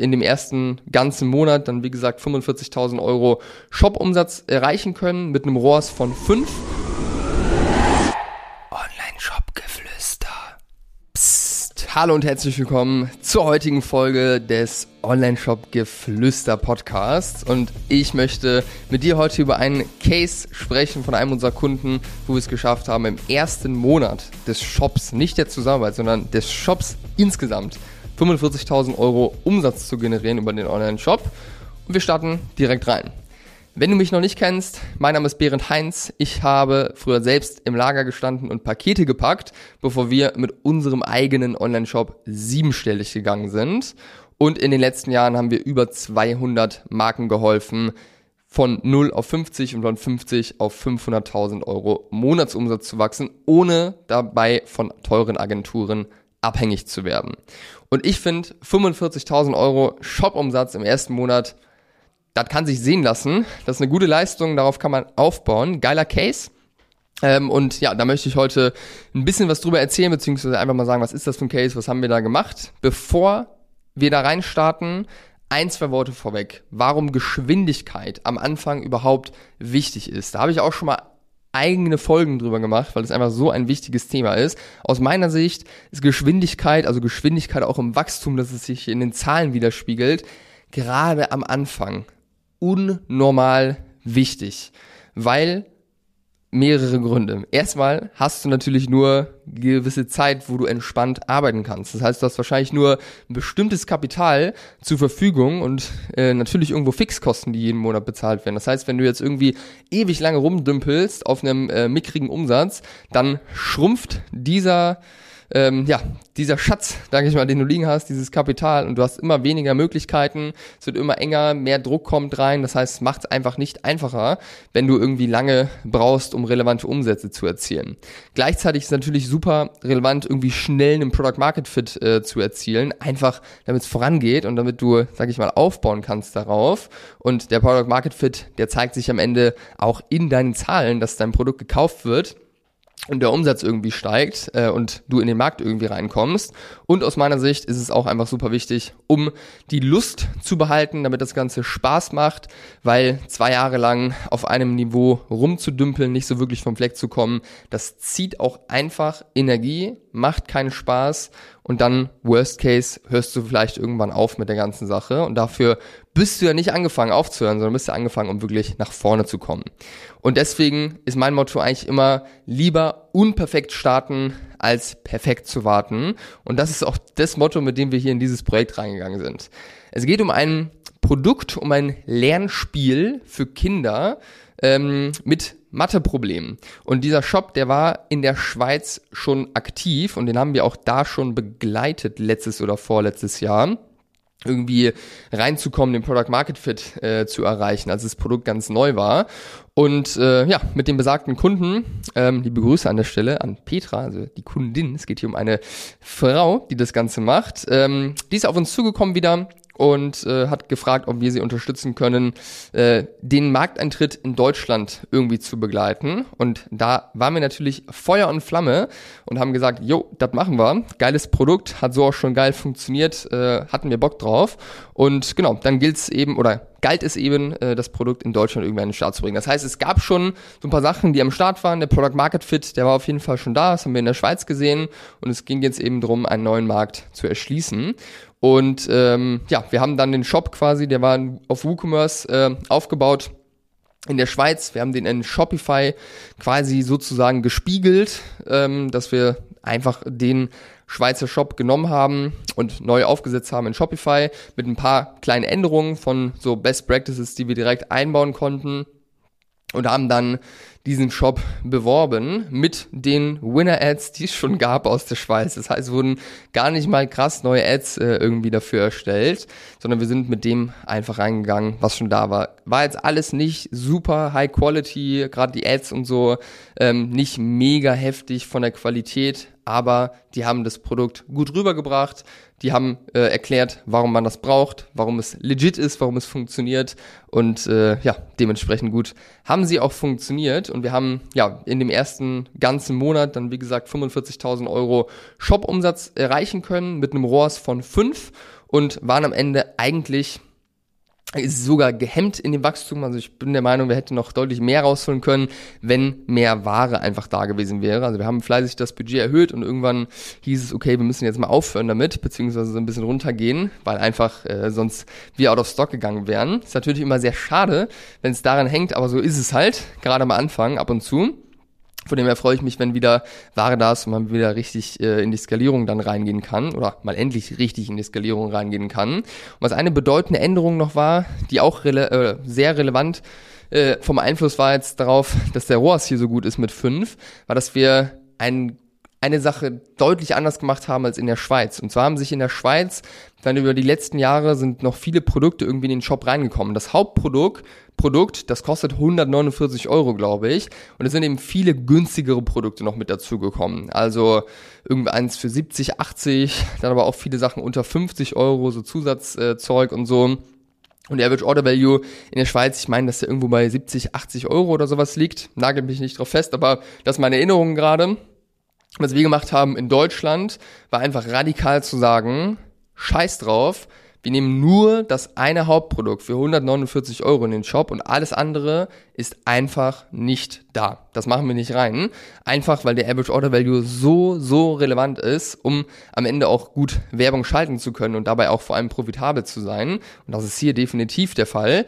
in dem ersten ganzen Monat dann wie gesagt 45.000 Euro Shop-Umsatz erreichen können mit einem ROAS von 5. Online-Shop-Geflüster. Psst. Hallo und herzlich willkommen zur heutigen Folge des Online-Shop-Geflüster Podcasts. Und ich möchte mit dir heute über einen Case sprechen von einem unserer Kunden, wo wir es geschafft haben, im ersten Monat des Shops, nicht der Zusammenarbeit, sondern des Shops insgesamt 45.000 Euro Umsatz zu generieren über den Online-Shop. Und wir starten direkt rein. Wenn du mich noch nicht kennst, mein Name ist Berend Heinz. Ich habe früher selbst im Lager gestanden und Pakete gepackt, bevor wir mit unserem eigenen Online-Shop siebenstellig gegangen sind. Und in den letzten Jahren haben wir über 200 Marken geholfen, von 0 auf 50 und von 50 auf 500.000 Euro Monatsumsatz zu wachsen, ohne dabei von teuren Agenturen abhängig zu werden. Und ich finde 45.000 Euro Shop-Umsatz im ersten Monat, das kann sich sehen lassen. Das ist eine gute Leistung, darauf kann man aufbauen. Geiler Case. Ähm, und ja, da möchte ich heute ein bisschen was drüber erzählen, beziehungsweise einfach mal sagen, was ist das für ein Case, was haben wir da gemacht. Bevor wir da reinstarten, ein, zwei Worte vorweg, warum Geschwindigkeit am Anfang überhaupt wichtig ist. Da habe ich auch schon mal eigene Folgen drüber gemacht, weil es einfach so ein wichtiges Thema ist. Aus meiner Sicht ist Geschwindigkeit, also Geschwindigkeit auch im Wachstum, dass es sich in den Zahlen widerspiegelt, gerade am Anfang unnormal wichtig, weil mehrere Gründe. Erstmal hast du natürlich nur gewisse Zeit, wo du entspannt arbeiten kannst. Das heißt, du hast wahrscheinlich nur ein bestimmtes Kapital zur Verfügung und äh, natürlich irgendwo Fixkosten, die jeden Monat bezahlt werden. Das heißt, wenn du jetzt irgendwie ewig lange rumdümpelst auf einem äh, mickrigen Umsatz, dann schrumpft dieser ähm, ja, dieser Schatz, sage ich mal, den du liegen hast, dieses Kapital und du hast immer weniger Möglichkeiten, es wird immer enger, mehr Druck kommt rein, das heißt, es macht es einfach nicht einfacher, wenn du irgendwie lange brauchst, um relevante Umsätze zu erzielen. Gleichzeitig ist natürlich super relevant, irgendwie schnell einen Product Market Fit äh, zu erzielen, einfach damit es vorangeht und damit du, sage ich mal, aufbauen kannst darauf und der Product Market Fit, der zeigt sich am Ende auch in deinen Zahlen, dass dein Produkt gekauft wird und der Umsatz irgendwie steigt äh, und du in den Markt irgendwie reinkommst. Und aus meiner Sicht ist es auch einfach super wichtig, um die Lust zu behalten, damit das Ganze Spaß macht, weil zwei Jahre lang auf einem Niveau rumzudümpeln, nicht so wirklich vom Fleck zu kommen, das zieht auch einfach Energie, macht keinen Spaß und dann, worst case, hörst du vielleicht irgendwann auf mit der ganzen Sache und dafür bist du ja nicht angefangen aufzuhören, sondern bist ja angefangen, um wirklich nach vorne zu kommen. Und deswegen ist mein Motto eigentlich immer, lieber unperfekt starten, als perfekt zu warten. Und das ist auch das Motto, mit dem wir hier in dieses Projekt reingegangen sind. Es geht um ein Produkt, um ein Lernspiel für Kinder ähm, mit Matheproblemen. Und dieser Shop, der war in der Schweiz schon aktiv und den haben wir auch da schon begleitet letztes oder vorletztes Jahr irgendwie reinzukommen, den Product Market Fit äh, zu erreichen, als das Produkt ganz neu war. Und äh, ja, mit dem besagten Kunden, ähm, liebe Grüße an der Stelle an Petra, also die Kundin, es geht hier um eine Frau, die das Ganze macht, ähm, die ist auf uns zugekommen wieder und äh, hat gefragt, ob wir sie unterstützen können, äh, den Markteintritt in Deutschland irgendwie zu begleiten. Und da waren wir natürlich Feuer und Flamme und haben gesagt, jo, das machen wir. Geiles Produkt, hat so auch schon geil funktioniert, äh, hatten wir Bock drauf. Und genau, dann gilt's eben oder galt es eben, äh, das Produkt in Deutschland irgendwie an den Start zu bringen. Das heißt, es gab schon so ein paar Sachen, die am Start waren. Der Product Market Fit, der war auf jeden Fall schon da. Das haben wir in der Schweiz gesehen. Und es ging jetzt eben darum, einen neuen Markt zu erschließen. Und ähm, ja, wir haben dann den Shop quasi, der war auf WooCommerce äh, aufgebaut in der Schweiz. Wir haben den in Shopify quasi sozusagen gespiegelt, ähm, dass wir einfach den Schweizer Shop genommen haben und neu aufgesetzt haben in Shopify mit ein paar kleinen Änderungen von so Best Practices, die wir direkt einbauen konnten. Und haben dann diesen Shop beworben mit den Winner-Ads, die es schon gab aus der Schweiz. Das heißt, wurden gar nicht mal krass neue Ads äh, irgendwie dafür erstellt, sondern wir sind mit dem einfach reingegangen, was schon da war. War jetzt alles nicht super High Quality, gerade die Ads und so, ähm, nicht mega heftig von der Qualität, aber die haben das Produkt gut rübergebracht, die haben äh, erklärt, warum man das braucht, warum es legit ist, warum es funktioniert und äh, ja, dementsprechend gut haben sie auch funktioniert und wir haben ja in dem ersten ganzen Monat dann wie gesagt 45.000 Euro Shop-Umsatz erreichen können mit einem ROAS von 5 und waren am Ende eigentlich ist sogar gehemmt in dem Wachstum. Also ich bin der Meinung, wir hätten noch deutlich mehr rausholen können, wenn mehr Ware einfach da gewesen wäre. Also wir haben fleißig das Budget erhöht und irgendwann hieß es, okay, wir müssen jetzt mal aufhören damit, beziehungsweise so ein bisschen runtergehen, weil einfach äh, sonst wir out of stock gegangen wären. Ist natürlich immer sehr schade, wenn es daran hängt, aber so ist es halt, gerade am Anfang ab und zu. Von dem her freue ich mich, wenn wieder Ware da ist und man wieder richtig äh, in die Skalierung dann reingehen kann oder mal endlich richtig in die Skalierung reingehen kann. Und was eine bedeutende Änderung noch war, die auch rele äh, sehr relevant äh, vom Einfluss war jetzt darauf, dass der ROAS hier so gut ist mit 5, war, dass wir einen eine Sache deutlich anders gemacht haben als in der Schweiz. Und zwar haben sich in der Schweiz dann über die letzten Jahre sind noch viele Produkte irgendwie in den Shop reingekommen. Das Hauptprodukt, Produkt, das kostet 149 Euro, glaube ich. Und es sind eben viele günstigere Produkte noch mit dazugekommen. Also irgendwie eins für 70, 80, dann aber auch viele Sachen unter 50 Euro, so Zusatzzeug und so. Und der Average Order Value in der Schweiz, ich meine, dass der irgendwo bei 70, 80 Euro oder sowas liegt. Nagelt mich nicht drauf fest, aber das ist meine Erinnerung gerade. Was wir gemacht haben in Deutschland, war einfach radikal zu sagen, scheiß drauf, wir nehmen nur das eine Hauptprodukt für 149 Euro in den Shop und alles andere ist einfach nicht da. Das machen wir nicht rein. Einfach, weil der Average Order Value so, so relevant ist, um am Ende auch gut Werbung schalten zu können und dabei auch vor allem profitabel zu sein. Und das ist hier definitiv der Fall.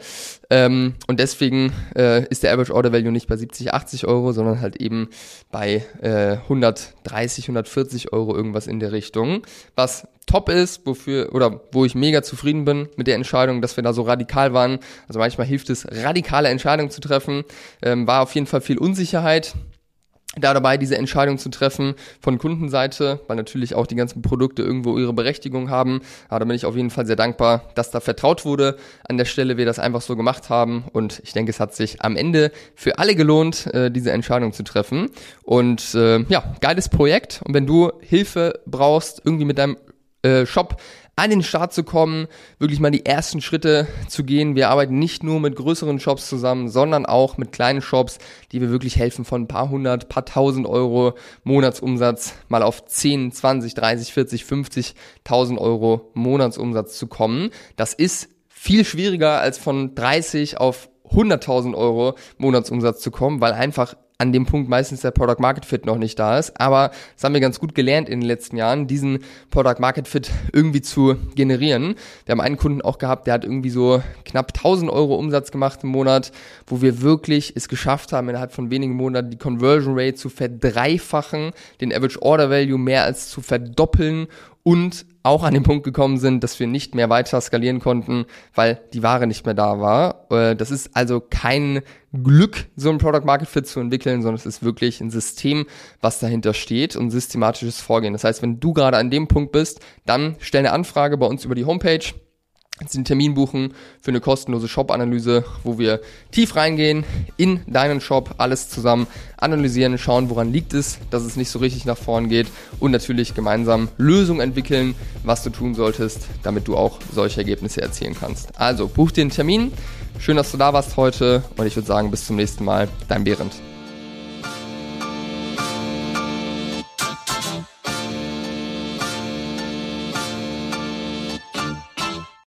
Ähm, und deswegen äh, ist der Average Order Value nicht bei 70, 80 Euro, sondern halt eben bei äh, 130, 140 Euro irgendwas in der Richtung. Was top ist, wofür oder wo ich mega zufrieden bin mit der Entscheidung, dass wir da so radikal waren. Also manchmal hilft es, radikale Entscheidungen zu treffen. Ähm, war auf jeden Fall viel Unsicherheit da dabei, diese Entscheidung zu treffen von Kundenseite, weil natürlich auch die ganzen Produkte irgendwo ihre Berechtigung haben. Aber da bin ich auf jeden Fall sehr dankbar, dass da vertraut wurde an der Stelle, wir das einfach so gemacht haben. Und ich denke, es hat sich am Ende für alle gelohnt, äh, diese Entscheidung zu treffen. Und äh, ja, geiles Projekt. Und wenn du Hilfe brauchst, irgendwie mit deinem äh, Shop an den Start zu kommen, wirklich mal die ersten Schritte zu gehen. Wir arbeiten nicht nur mit größeren Shops zusammen, sondern auch mit kleinen Shops, die wir wirklich helfen von ein paar hundert, paar tausend Euro Monatsumsatz mal auf 10, 20, 30, 40, 50.000 Euro Monatsumsatz zu kommen. Das ist viel schwieriger als von 30 auf 100.000 Euro Monatsumsatz zu kommen, weil einfach an dem Punkt meistens der Product Market Fit noch nicht da ist. Aber das haben wir ganz gut gelernt in den letzten Jahren, diesen Product Market Fit irgendwie zu generieren. Wir haben einen Kunden auch gehabt, der hat irgendwie so knapp 1000 Euro Umsatz gemacht im Monat, wo wir wirklich es geschafft haben, innerhalb von wenigen Monaten die Conversion Rate zu verdreifachen, den Average Order Value mehr als zu verdoppeln und auch an den Punkt gekommen sind, dass wir nicht mehr weiter skalieren konnten, weil die Ware nicht mehr da war. Äh, das ist also kein Glück, so ein Product Market Fit zu entwickeln, sondern es ist wirklich ein System, was dahinter steht und systematisches Vorgehen. Das heißt, wenn du gerade an dem Punkt bist, dann stell eine Anfrage bei uns über die Homepage jetzt einen Termin buchen für eine kostenlose Shop-Analyse, wo wir tief reingehen in deinen Shop, alles zusammen analysieren, schauen, woran liegt es, dass es nicht so richtig nach vorn geht und natürlich gemeinsam Lösungen entwickeln, was du tun solltest, damit du auch solche Ergebnisse erzielen kannst. Also buch dir einen Termin. Schön, dass du da warst heute und ich würde sagen, bis zum nächsten Mal. Dein Behrendt.